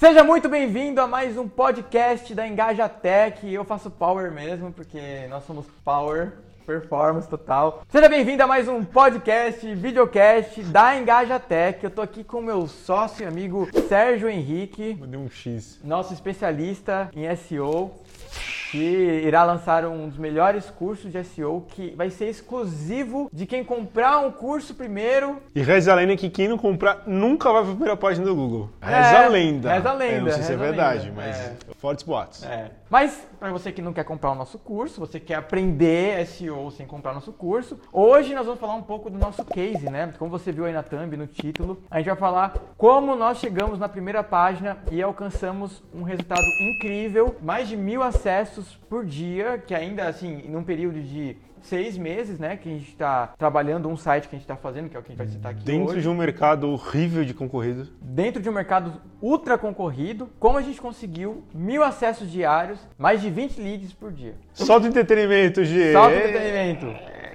Seja muito bem-vindo a mais um podcast da Engaja Tech. Eu faço power mesmo, porque nós somos power, performance total. Seja bem-vindo a mais um podcast, videocast da Engaja Tech. Eu tô aqui com o meu sócio e amigo Sérgio Henrique, Mandei um X. nosso especialista em SEO, que irá lançar um dos melhores cursos de SEO que vai ser exclusivo de quem comprar um curso primeiro. E reza a lenda que quem não comprar nunca vai pra primeira página do Google. É, Reza a lenda. reza a lenda, não sei se é a verdade, mas É. fortes boatos. É. Mas para você que não quer comprar o nosso curso, você quer aprender SEO sem comprar o nosso curso, hoje nós vamos falar um pouco do nosso case, né? Como você viu aí na thumb, no título, a gente vai falar como nós chegamos na primeira página e alcançamos um resultado incrível, mais de mil acessos por dia, que ainda assim, num período de seis meses, né, que a gente está trabalhando um site que a gente está fazendo, que é o que a gente vai citar aqui Dentro hoje de um mercado horrível de concorrido. dentro de um mercado ultra concorrido, como a gente conseguiu mil acessos diários, mais de 20 leads por dia. Só do entretenimento, G. Salto entretenimento.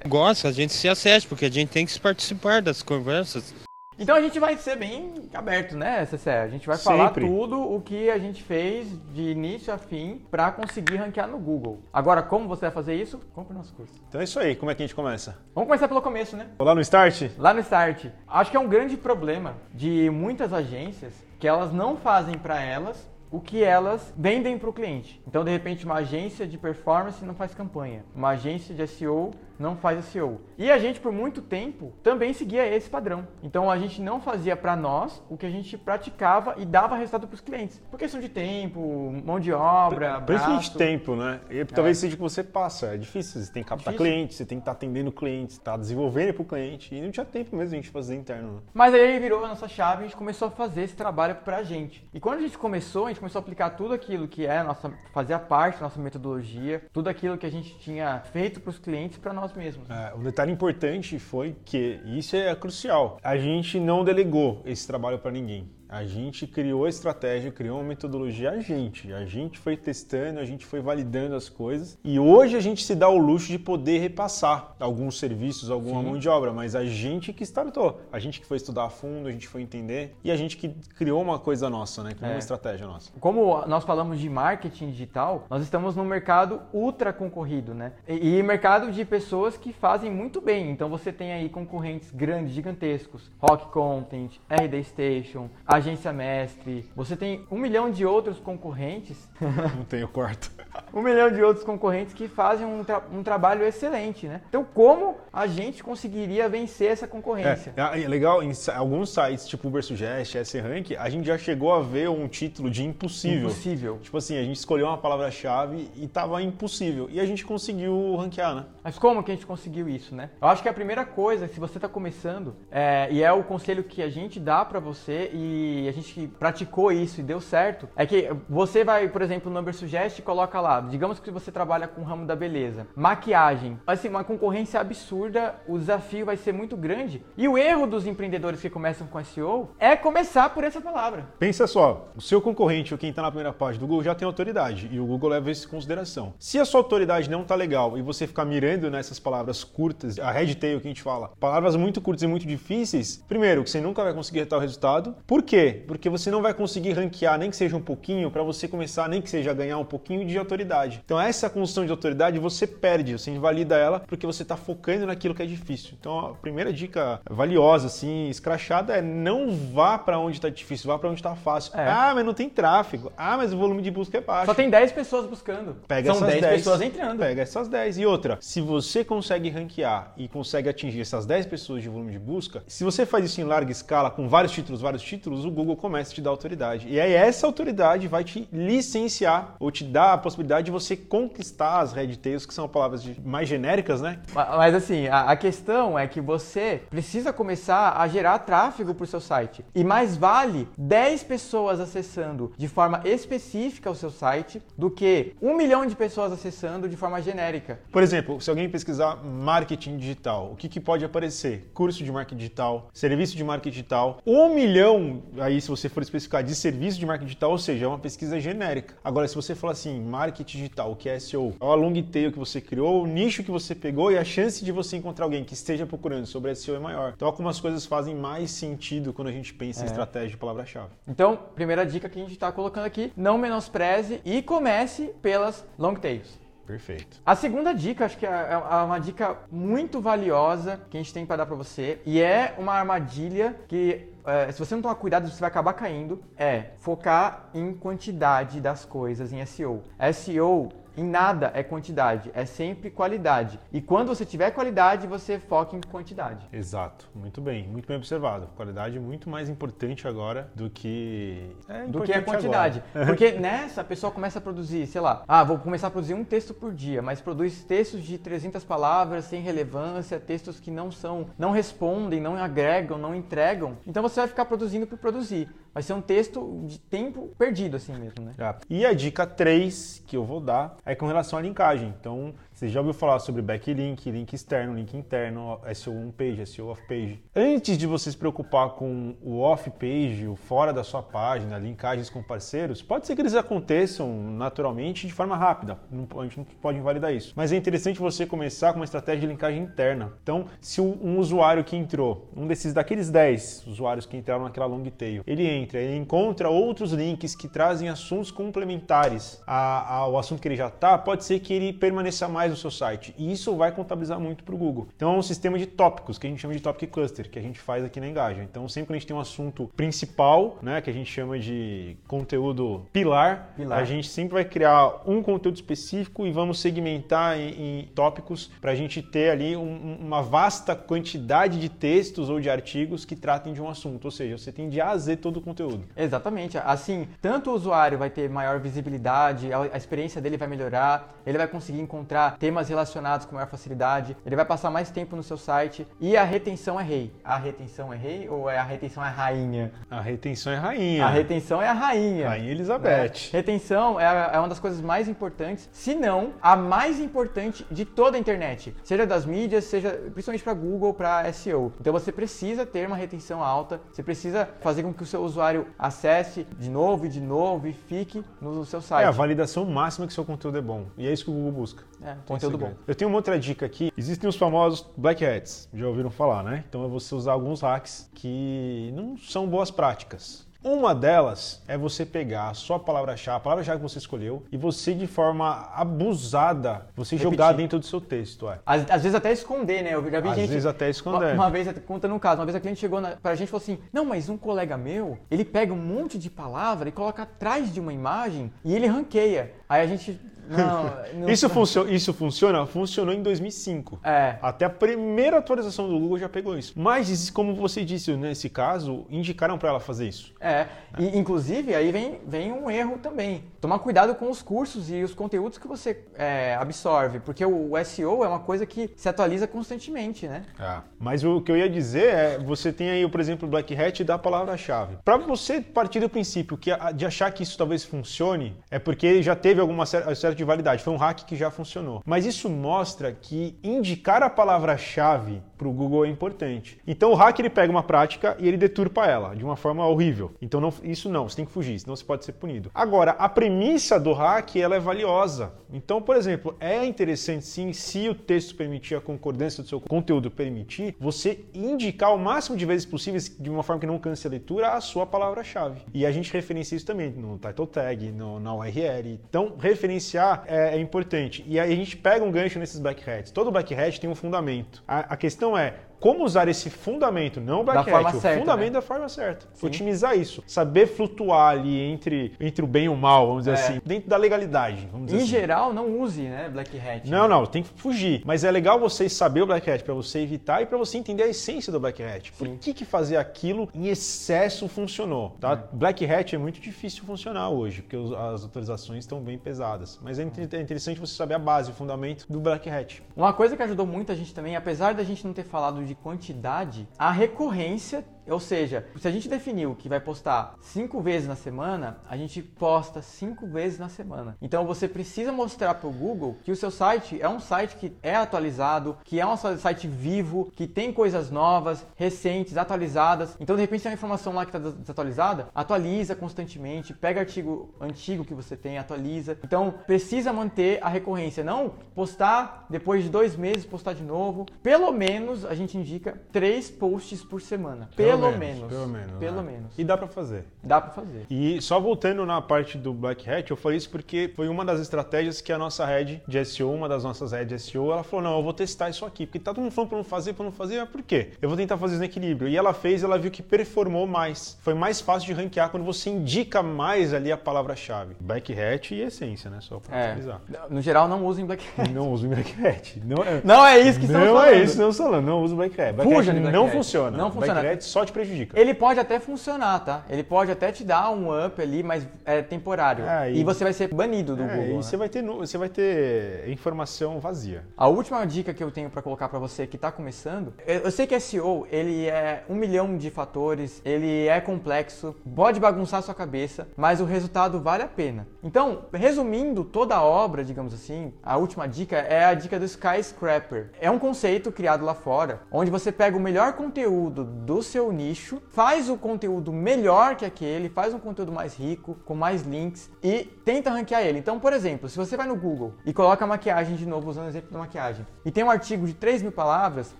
Gosta, a gente se acesse, porque a gente tem que participar das conversas. Então a gente vai ser bem aberto, né, Cessé? A gente vai falar Sempre. tudo o que a gente fez de início a fim para conseguir ranquear no Google. Agora, como você vai fazer isso? Compre nosso curso. Então é isso aí. Como é que a gente começa? Vamos começar pelo começo, né? Lá no Start? Lá no Start, acho que é um grande problema de muitas agências que elas não fazem para elas o que elas vendem para o cliente. Então, de repente, uma agência de performance não faz campanha, uma agência de SEO não faz SEO. E a gente, por muito tempo, também seguia esse padrão. Então, a gente não fazia para nós o que a gente praticava e dava resultado para os clientes. Por questão de tempo, mão de obra, Principalmente braço. tempo, né? E talvez seja o que você passa. É difícil. Você tem que captar Difícil. clientes, você tem que estar atendendo clientes, tá desenvolvendo pro cliente. E não tinha tempo mesmo a gente fazer interno. né? Mas aí virou a nossa chave e a gente começou a fazer esse trabalho pra gente. E quando a gente começou, a gente começou a aplicar tudo aquilo que é nossa, fazia parte da nossa metodologia, tudo aquilo que a gente tinha feito pros clientes pra nós mesmos. É, um detalhe importante foi que, isso é crucial, a gente não delegou esse trabalho para ninguém. A gente criou a estratégia, criou uma metodologia, a gente. A gente foi testando, a gente foi validando as coisas. E hoje a gente se dá o luxo de poder repassar alguns serviços, alguma Sim. mão de obra, mas a gente que startou. A gente que foi estudar a fundo, a gente foi entender. E a gente que criou uma coisa nossa, né? Criou É. uma estratégia nossa. Como nós falamos de marketing digital, nós estamos num mercado ultra concorrido, né? E, e mercado de pessoas que fazem muito bem. Então você tem aí concorrentes grandes, gigantescos, Rock Content, RD Station, Agência Mestre. Você tem um milhão de outros concorrentes Não tenho quarto. um milhão de outros concorrentes que fazem um, tra- um trabalho excelente, né? Então, como a gente conseguiria vencer essa concorrência? É, é legal, em alguns sites, tipo Uber Suggest, S-Rank, a gente já chegou a ver um título de impossível. Impossível. Tipo assim, a gente escolheu uma palavra-chave e tava impossível. E a gente conseguiu ranquear, né? Mas como que a gente conseguiu isso, né? Eu acho que a primeira coisa, se você está começando, é, e é o conselho que a gente dá para você e a gente praticou isso e deu certo, é que você vai, por exemplo, no Number Suggest e coloca lá, digamos que você trabalha com o ramo da beleza, maquiagem, assim, uma concorrência absurda, o desafio vai ser muito grande. E o erro dos empreendedores que começam com SEO é começar por essa palavra. Pensa só, o seu concorrente ou quem tá na primeira página do Google já tem autoridade e o Google leva isso em consideração. Se a sua autoridade não tá legal e você ficar mirando nessas palavras curtas, a red tail que a gente fala, palavras muito curtas e muito difíceis, primeiro, que você nunca vai conseguir tal resultado. Por quê? Porque você não vai conseguir ranquear nem que seja um pouquinho para você começar nem que seja a ganhar um pouquinho de autoridade. Então essa construção de autoridade você perde, você invalida ela porque você tá focando naquilo que é difícil. Então a primeira dica valiosa assim, escrachada é não vá para onde tá difícil, vá para onde tá fácil. É. Ah, mas não tem tráfego. Ah, mas o volume de busca é baixo. Só tem 10 pessoas buscando. Pega São essas 10 pessoas entrando. Pega essas 10. E outra, se você consegue ranquear e consegue atingir essas 10 pessoas de volume de busca, se você faz isso em larga escala, com vários títulos, vários títulos, o Google começa a te dar autoridade. E aí essa autoridade vai te licenciar ou te dar a possibilidade de você conquistar as red tails, que são palavras mais genéricas, né? Ma- Mas assim, a, a questão é que você precisa começar a gerar tráfego para o seu site. E mais vale 10 pessoas acessando de forma específica o seu site do que um milhão de pessoas acessando de forma genérica. Por exemplo, se alguém pesquisar marketing digital, o que, que pode aparecer? Curso de marketing digital, serviço de marketing digital, um milhão, aí se você for especificar, de serviço de marketing digital, ou seja, é uma pesquisa genérica. Agora, se você falar assim, marketing digital, o que é SEO. É o long tail que você criou, o nicho que você pegou e a chance de você encontrar alguém que esteja procurando sobre SEO é maior. Então, algumas coisas fazem mais sentido quando a gente pensa é. em estratégia de palavra-chave. Então, primeira dica que a gente está colocando aqui, não menospreze e comece pelas long tails. Perfeito. A segunda dica, acho que é, é, é uma dica muito valiosa que a gente tem para dar para você e é uma armadilha que é, se você não tomar cuidado, você vai acabar caindo. É focar em quantidade das coisas em SEO. SEO em nada é quantidade, é sempre qualidade. E quando você tiver qualidade, você foca em quantidade. Exato, muito bem, muito bem observado. Qualidade é muito mais importante agora do que é do que a quantidade. Agora. Porque nessa a pessoa começa a produzir, sei lá, ah, vou começar a produzir um texto por dia, mas produz textos de 300 palavras sem relevância, textos que não são, não respondem, não agregam, não entregam. Então você vai ficar produzindo por produzir vai ser um texto de tempo perdido, assim mesmo, né? É. E a dica 3 que eu vou dar é com relação à linkagem. Então, você já ouviu falar sobre backlink, link externo, link interno, SEO on-page, SEO off-page. Antes de você se preocupar com o off-page, o fora da sua página, linkagens com parceiros, pode ser que eles aconteçam naturalmente de forma rápida. a gente não pode invalidar isso. Mas é interessante você começar com uma estratégia de linkagem interna. Então, se um usuário que entrou, um desses daqueles 10 usuários que entraram naquela long tail, ele entra, ele encontra outros links que trazem assuntos complementares ao assunto que ele já está, pode ser que ele permaneça mais no seu site. E isso vai contabilizar muito para o Google. Então é um sistema de tópicos que a gente chama de topic cluster, que a gente faz aqui na Engaja. Então sempre que a gente tem um assunto principal, né, que a gente chama de conteúdo pilar, pilar. a gente sempre vai criar um conteúdo específico e vamos segmentar em, em tópicos para a gente ter ali um, uma vasta quantidade de textos ou de artigos que tratem de um assunto. Ou seja, você tem de A a Z todo o conteúdo. Exatamente. Assim, tanto o usuário vai ter maior visibilidade, a experiência dele vai melhorar, ele vai conseguir encontrar temas relacionados com maior facilidade, ele vai passar mais tempo no seu site e a retenção é rei. A retenção é rei ou é a retenção é rainha? A retenção é rainha. A retenção é a rainha. Rainha Elizabeth. É. Retenção é, é uma das coisas mais importantes, se não a mais importante de toda a internet, seja das mídias, seja principalmente para Google, para SEO. Então você precisa ter uma retenção alta, você precisa fazer com que o seu usuário acesse de novo e de novo e fique no seu site. É a validação máxima que seu conteúdo é bom. E é isso que o Google busca. É, conteúdo bom. Eu tenho uma outra dica aqui. Existem os famosos black hats, já ouviram falar, né? Então é você usar alguns hacks que não são boas práticas. Uma delas é você pegar a sua palavra-chave, a palavra-chave que você escolheu, e você, de forma abusada, você Repetir. jogar dentro do seu texto. É. Às, às, vezes até esconder, né? Eu já vi às gente. Às vezes até esconder. Uma, uma vez, conta no caso, uma vez a cliente chegou na, pra gente e falou assim: Não, mas um colega meu, ele pega um monte de palavra e coloca atrás de uma imagem e ele ranqueia. Aí a gente não, não... Isso, funcio... isso funciona? Funcionou em 2005. É. Até a primeira atualização do Google já pegou isso. Mas, como você disse nesse caso, indicaram para ela fazer isso. É. E, inclusive, aí vem, vem um erro também. Tomar cuidado com os cursos e os conteúdos que você é, absorve, porque o, o, SEO é uma coisa que se atualiza constantemente, né? É. Mas o que eu ia dizer é, você tem aí, por exemplo, o Black Hat da palavra-chave. Para você partir do princípio que, de achar que isso talvez funcione, é porque já teve alguma certa de validade, foi um hack que já funcionou. Mas isso mostra que indicar a palavra-chave para o Google é importante. Então o hack ele pega uma prática e ele deturpa ela de uma forma horrível. Então não, isso não, você tem que fugir, senão você pode ser punido. Agora, a premissa do hack ela é valiosa. Então, por exemplo, é interessante sim, se o texto permitir, a concordância do seu conteúdo permitir, você indicar o máximo de vezes possíveis, de uma forma que não canse a leitura, a sua palavra-chave. E a gente referencia isso também no title tag, no, na URL. Então, referenciar é, é importante. E aí a gente pega um gancho nesses black hats. Todo black hat tem um fundamento. a, a questão é como usar esse fundamento, não o backend, o certa, fundamento né? da forma certa. Sim. Otimizar isso. Saber flutuar ali entre, entre o bem e o mal, vamos dizer é. assim, dentro da legalidade. Vamos dizer em assim. geral, não use né, Black Hat. Não, né? não, tem que fugir. Mas é legal você saber o Black Hat para você evitar e para você entender a essência do Black Hat. Por que, que fazer aquilo em excesso funcionou? Tá? É. Black Hat é muito difícil funcionar hoje, porque as autorizações estão bem pesadas. Mas é, é interessante você saber a base, o fundamento do Black Hat. Uma coisa que ajudou muito a gente também, apesar da gente não ter falado de quantidade, a recorrência Ou seja, se a gente definiu que vai postar cinco vezes na semana, a gente posta cinco vezes na semana. Então você precisa mostrar para o Google que o seu site é um site que é atualizado, que é um site vivo, que tem coisas novas, recentes, atualizadas. Então de repente tem uma informação lá que está desatualizada, atualiza constantemente, pega artigo antigo que você tem, atualiza. Então precisa manter a recorrência, não postar depois de dois meses, postar de novo. Pelo menos a gente indica três posts por semana. Pelo, pelo menos, menos, Pelo menos. Pelo né? menos. E dá para fazer. Dá para fazer. E só voltando na parte do Black Hat, eu falei isso porque foi uma das estratégias que a nossa head de SEO, uma das nossas heads de SEO, ela falou: não, eu vou testar isso aqui, porque tá todo mundo falando para não fazer, para não fazer, mas por quê? Eu vou tentar fazer isso no equilíbrio. E ela fez, ela viu que performou mais. Foi mais fácil de ranquear quando você indica mais ali a palavra-chave. Black Hat e essência, né? Só para é. utilizar. No geral, não usem Black Hat. Não usem Black Hat. Não é, não é isso que estamos falando. Não é isso que estamos falando. Não use Black Hat. Black Fuja Hat Black não Hat. funciona. Não funciona. Black Hat só te prejudica. Ele pode até funcionar, tá? Ele pode até te dar um up ali, mas é temporário. É, e... e... você vai ser banido do é, Google. E né? você, vai ter, você vai ter informação vazia. A última dica que eu tenho para colocar para você que está começando, eu sei que SEO ele é um milhão de fatores, ele é complexo, pode bagunçar sua cabeça, mas o resultado vale a pena. Então, resumindo toda a obra, digamos assim, a última dica é a dica do skyscraper. É um conceito criado lá fora, onde você pega o melhor conteúdo do seu nicho, faz o conteúdo melhor que aquele, faz um conteúdo mais rico, com mais links e tenta ranquear ele. Então, por exemplo, se você vai no Google e coloca maquiagem de novo, usando o exemplo da maquiagem, e tem um artigo de 3 mil palavras,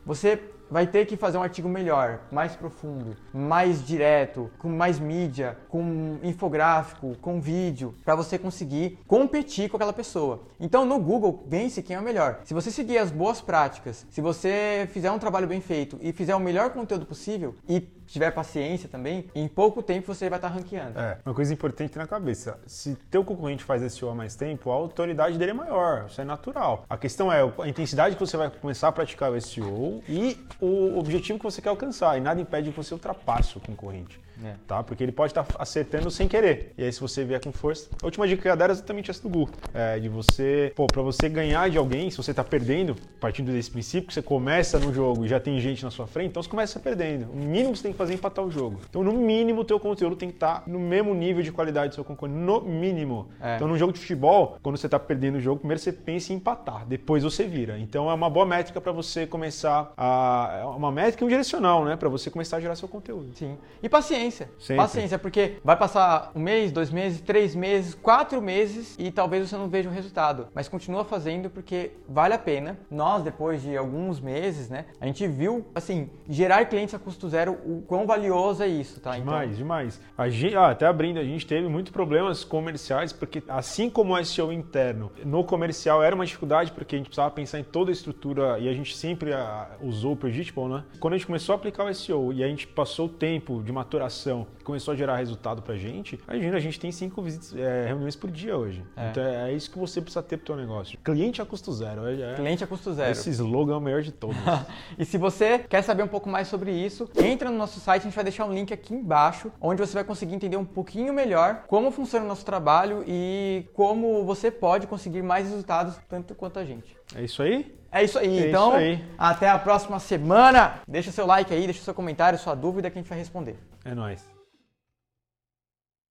você vai ter que fazer um artigo melhor, mais profundo, mais direto, com mais mídia, com infográfico, com vídeo, para você conseguir competir com aquela pessoa. Então no Google vence quem é o melhor. Se você seguir as boas práticas, se você fizer um trabalho bem feito e fizer o melhor conteúdo possível e tiver paciência também, em pouco tempo você vai estar tá ranqueando. É, uma coisa importante na cabeça. Se teu concorrente faz SEO há mais tempo, a autoridade dele é maior. Isso é natural. A questão é a intensidade que você vai começar a praticar o SEO e o objetivo que você quer alcançar. E nada impede que você ultrapasse o concorrente. É. Tá? Porque ele pode estar tá acertando sem querer. E aí, se você vier com força. A última dica que eu dar é exatamente essa do Google. É de você, pô, pra você ganhar de alguém, se você tá perdendo, partindo desse princípio, que você começa no jogo e já tem gente na sua frente, então você começa perdendo. O mínimo que você tem que fazer é empatar o jogo. Então, no mínimo, o teu conteúdo tem que estar tá no mesmo nível de qualidade do seu concorrente. No mínimo. É. Então, no jogo de futebol, quando você tá perdendo o jogo, primeiro você pensa em empatar, depois você vira. Então, é uma boa métrica para você começar a. É uma métrica e um direcional, né? Para você começar a gerar seu conteúdo. Sim. E paciência. Sempre. Paciência, porque vai passar um mês, dois meses, três meses, quatro meses e talvez você não veja o resultado. Mas continua fazendo porque vale a pena. Nós, depois de alguns meses, né, a gente viu, assim, gerar clientes a custo zero, o quão valioso é isso, tá? Demais, então... demais. A gente, ah, até abrindo, a gente teve muitos problemas comerciais, porque assim como o SEO interno, no comercial era uma dificuldade, porque a gente precisava pensar em toda a estrutura e a gente sempre ah, usou o Predictable, né? Quando a gente começou a aplicar o SEO e a gente passou o tempo de maturação começou a gerar resultado pra gente, imagina, a gente tem cinco visitas, é, reuniões por dia hoje. É. Então é isso que você precisa ter pro teu negócio. Cliente a custo zero. É, é Cliente a custo zero. Esse slogan é o melhor de todos. e se você quer saber um pouco mais sobre isso, entra no nosso site, a gente vai deixar um link aqui embaixo, onde você vai conseguir entender um pouquinho melhor como funciona o nosso trabalho e como você pode conseguir mais resultados tanto quanto a gente. É isso aí? É isso aí. É então, isso aí. até a próxima semana. Deixa seu like aí, deixa seu comentário, sua dúvida que a gente vai responder. É nóis.